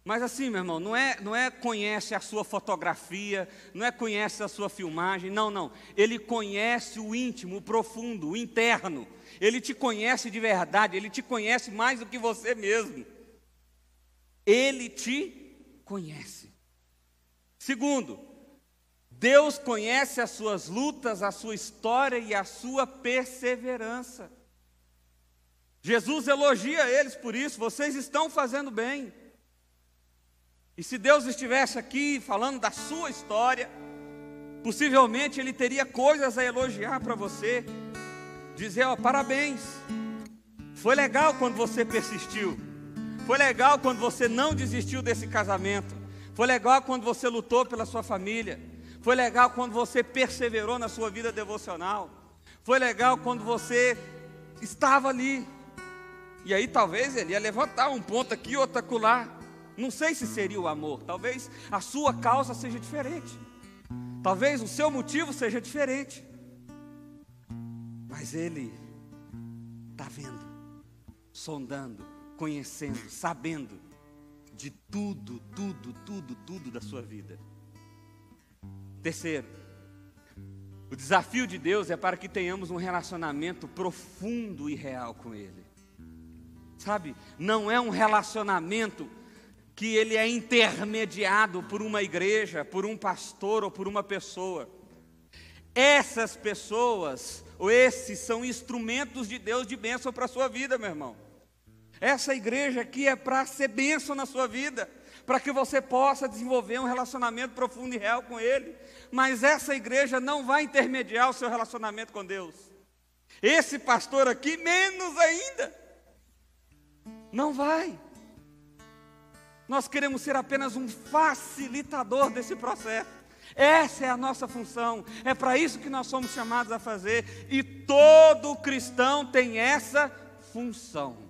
Mas assim, meu irmão, não é, não é conhece a sua fotografia, não é conhece a sua filmagem, não, não. Ele conhece o íntimo, o profundo, o interno. Ele te conhece de verdade, ele te conhece mais do que você mesmo. Ele te conhece. Segundo, Deus conhece as suas lutas, a sua história e a sua perseverança. Jesus elogia eles por isso, vocês estão fazendo bem. E se Deus estivesse aqui falando da sua história, possivelmente Ele teria coisas a elogiar para você, dizer: ó, parabéns, foi legal quando você persistiu, foi legal quando você não desistiu desse casamento, foi legal quando você lutou pela sua família, foi legal quando você perseverou na sua vida devocional, foi legal quando você estava ali. E aí talvez ele ia levantar um ponto aqui, outro acolá. Não sei se seria o amor, talvez a sua causa seja diferente, talvez o seu motivo seja diferente, mas Ele está vendo, sondando, conhecendo, sabendo de tudo, tudo, tudo, tudo da sua vida. Terceiro, o desafio de Deus é para que tenhamos um relacionamento profundo e real com Ele. Sabe, não é um relacionamento que ele é intermediado por uma igreja, por um pastor ou por uma pessoa. Essas pessoas, ou esses são instrumentos de Deus de bênção para a sua vida, meu irmão. Essa igreja aqui é para ser bênção na sua vida, para que você possa desenvolver um relacionamento profundo e real com Ele. Mas essa igreja não vai intermediar o seu relacionamento com Deus. Esse pastor aqui, menos ainda. Não vai. Nós queremos ser apenas um facilitador desse processo. Essa é a nossa função, é para isso que nós somos chamados a fazer, e todo cristão tem essa função,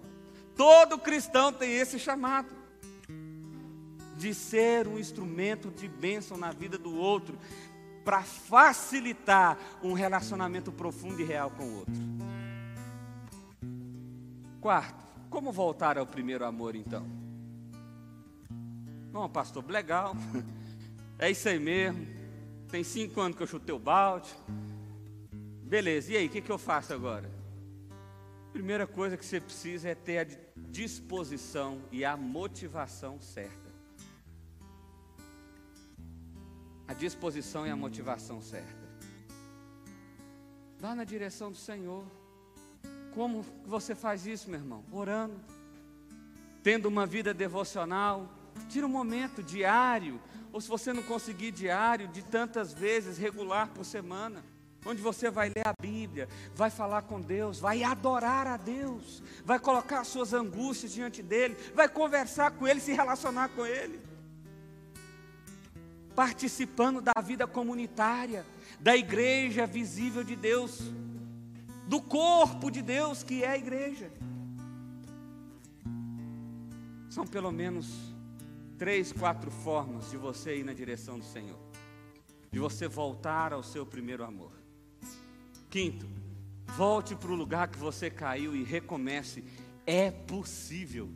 todo cristão tem esse chamado, de ser um instrumento de bênção na vida do outro, para facilitar um relacionamento profundo e real com o outro. Quarto, como voltar ao primeiro amor então? Bom, pastor, legal. É isso aí mesmo. Tem cinco anos que eu chutei o balde. Beleza, e aí, o que, que eu faço agora? Primeira coisa que você precisa é ter a disposição e a motivação certa. A disposição e a motivação certa. Vá na direção do Senhor. Como você faz isso, meu irmão? Orando, tendo uma vida devocional, Tira um momento diário, ou se você não conseguir diário, de tantas vezes, regular por semana, onde você vai ler a Bíblia, vai falar com Deus, vai adorar a Deus, vai colocar suas angústias diante dEle, vai conversar com Ele, se relacionar com Ele. Participando da vida comunitária, da igreja visível de Deus, do corpo de Deus que é a igreja. São pelo menos três, quatro formas de você ir na direção do Senhor, de você voltar ao seu primeiro amor. Quinto, volte para o lugar que você caiu e recomece. É possível.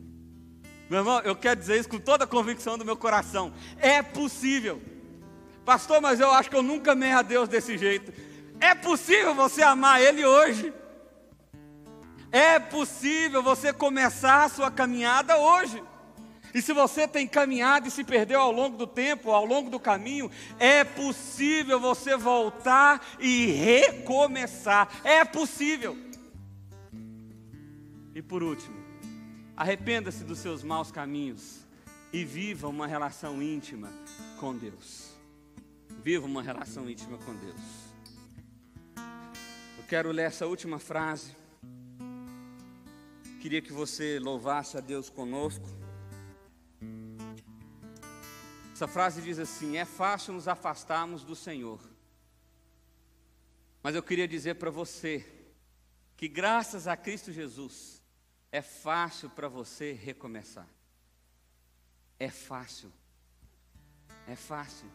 Meu irmão, eu quero dizer isso com toda a convicção do meu coração. É possível. Pastor, mas eu acho que eu nunca amei a Deus desse jeito. É possível você amar Ele hoje. É possível você começar a sua caminhada hoje. E se você tem caminhado e se perdeu ao longo do tempo, ao longo do caminho, é possível você voltar e recomeçar. É possível. E por último, arrependa-se dos seus maus caminhos e viva uma relação íntima com Deus. Viva uma relação íntima com Deus. Eu quero ler essa última frase. Queria que você louvasse a Deus conosco. Essa frase diz assim: É fácil nos afastarmos do Senhor, Mas eu queria dizer para você que graças a Cristo Jesus é fácil para você recomeçar. É fácil. É fácil.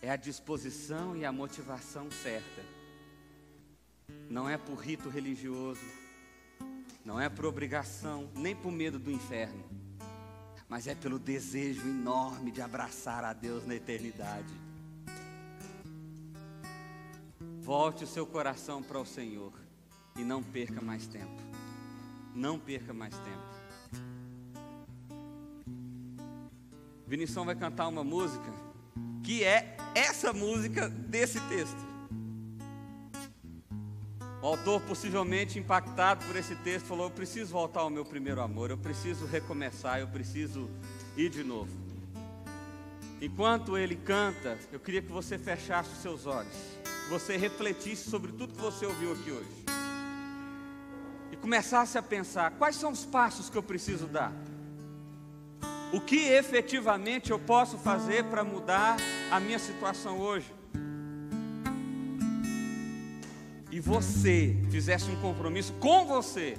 É a disposição e a motivação certa. Não é por rito religioso, não é por obrigação, nem por medo do inferno, mas é pelo desejo enorme de abraçar a Deus na eternidade. Volte o seu coração para o Senhor e não perca mais tempo. Não perca mais tempo. Vinição vai cantar uma música que é essa música desse texto. O autor, possivelmente impactado por esse texto, falou: Eu preciso voltar ao meu primeiro amor, eu preciso recomeçar, eu preciso ir de novo. Enquanto ele canta, eu queria que você fechasse os seus olhos, que você refletisse sobre tudo que você ouviu aqui hoje, e começasse a pensar: quais são os passos que eu preciso dar? O que efetivamente eu posso fazer para mudar a minha situação hoje? E você fizesse um compromisso com você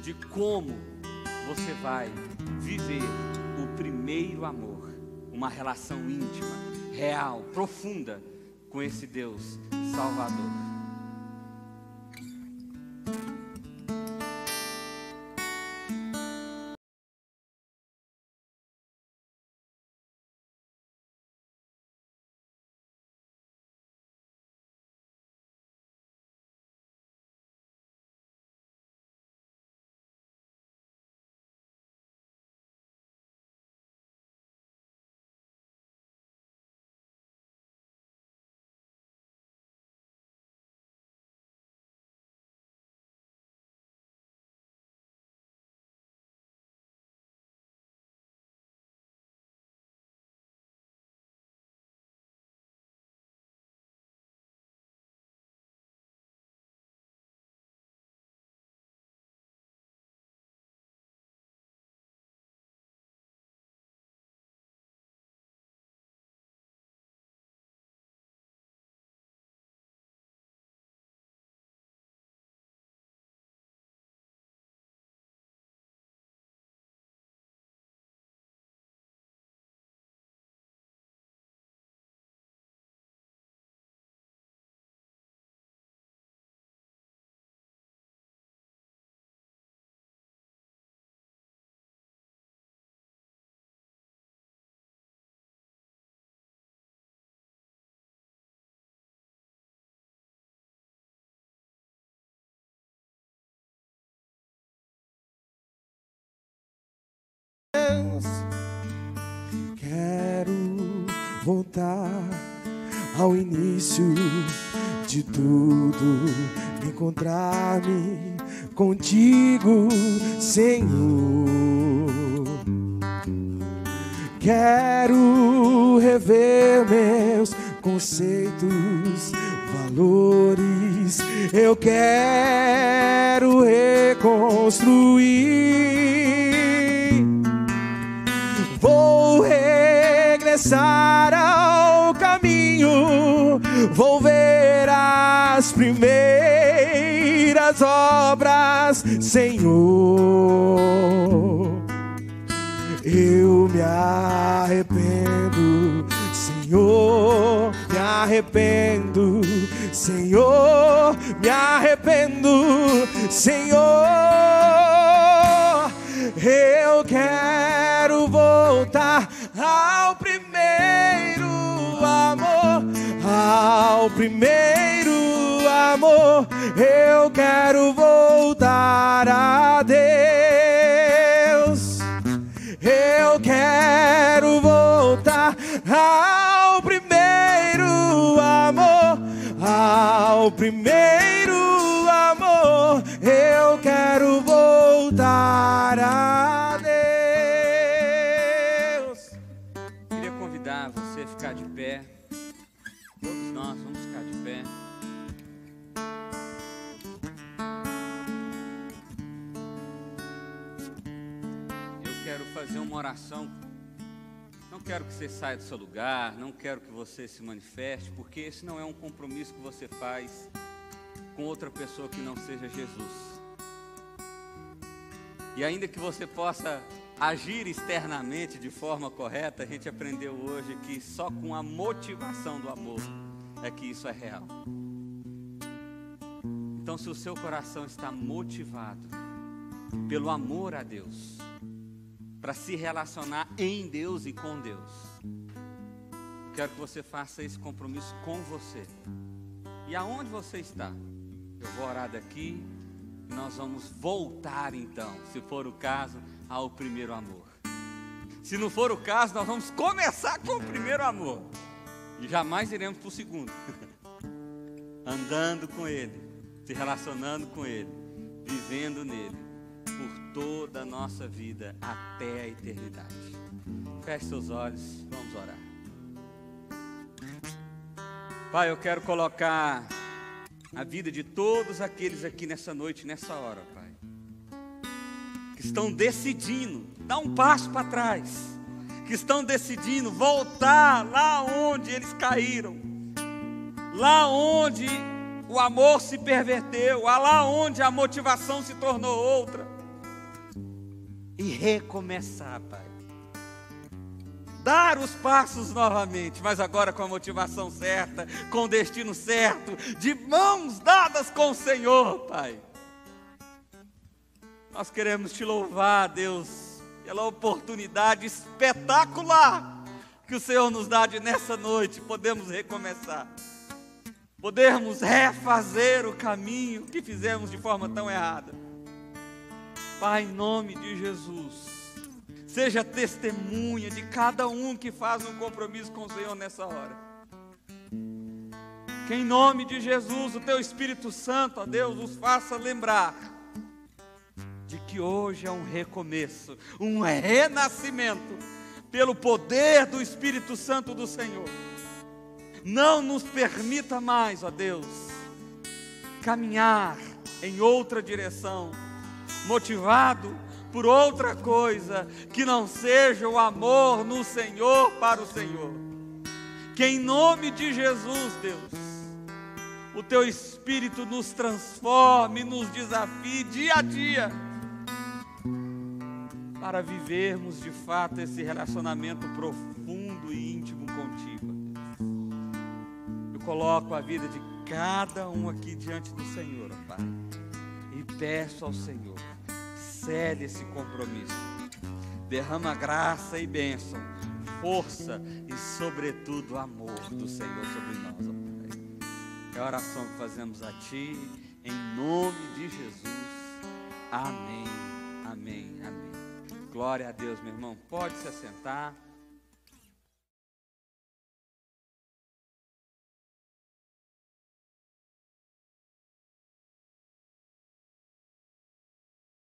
de como você vai viver o primeiro amor, uma relação íntima, real, profunda com esse Deus Salvador. Voltar ao início de tudo, encontrar-me contigo, Senhor. Quero rever meus conceitos, valores. Eu quero reconstruir regressar ao caminho, vou ver as primeiras obras, Senhor. Eu me arrependo, Senhor, me arrependo, Senhor, me arrependo, Senhor. Eu quero voltar ao primeiro amor, ao primeiro amor. Eu quero voltar a Deus. Eu quero voltar ao primeiro amor, ao primeiro amor. Eu quero voltar a Deus. Todos nós vamos ficar de pé. Eu quero fazer uma oração. Não quero que você saia do seu lugar, não quero que você se manifeste, porque esse não é um compromisso que você faz com outra pessoa que não seja Jesus. E ainda que você possa agir externamente de forma correta, a gente aprendeu hoje que só com a motivação do amor é que isso é real. Então, se o seu coração está motivado pelo amor a Deus, para se relacionar em Deus e com Deus, quero que você faça esse compromisso com você. E aonde você está? Eu vou orar daqui nós vamos voltar então, se for o caso, ao primeiro amor. Se não for o caso, nós vamos começar com o primeiro amor. E jamais iremos para o segundo. Andando com Ele, se relacionando com Ele, vivendo nele, por toda a nossa vida até a eternidade. Feche seus olhos, vamos orar. Pai, eu quero colocar a vida de todos aqueles aqui nessa noite, nessa hora, estão decidindo dar um passo para trás, que estão decidindo voltar lá onde eles caíram, lá onde o amor se perverteu, lá onde a motivação se tornou outra. E recomeçar, Pai. Dar os passos novamente, mas agora com a motivação certa, com o destino certo, de mãos dadas com o Senhor, Pai. Nós queremos te louvar, Deus, pela oportunidade espetacular que o Senhor nos dá de nessa noite, podemos recomeçar podermos refazer o caminho que fizemos de forma tão errada. Pai, em nome de Jesus, seja testemunha de cada um que faz um compromisso com o Senhor nessa hora. Que em nome de Jesus, o Teu Espírito Santo, ó Deus, nos faça lembrar de que hoje é um recomeço, um renascimento, pelo poder do Espírito Santo do Senhor não nos permita mais, ó Deus, caminhar em outra direção, motivado por outra coisa que não seja o amor no Senhor para o Senhor. Que em nome de Jesus, Deus, o teu Espírito nos transforme, nos desafie dia a dia, para vivermos de fato esse relacionamento profundo e íntimo contigo coloco a vida de cada um aqui diante do Senhor, Pai. E peço ao Senhor, cede esse compromisso. Derrama graça e bênção, força e, sobretudo, amor do Senhor sobre nós, Pai. É a oração que fazemos a Ti, em nome de Jesus. Amém, amém, amém. Glória a Deus, meu irmão. Pode se assentar.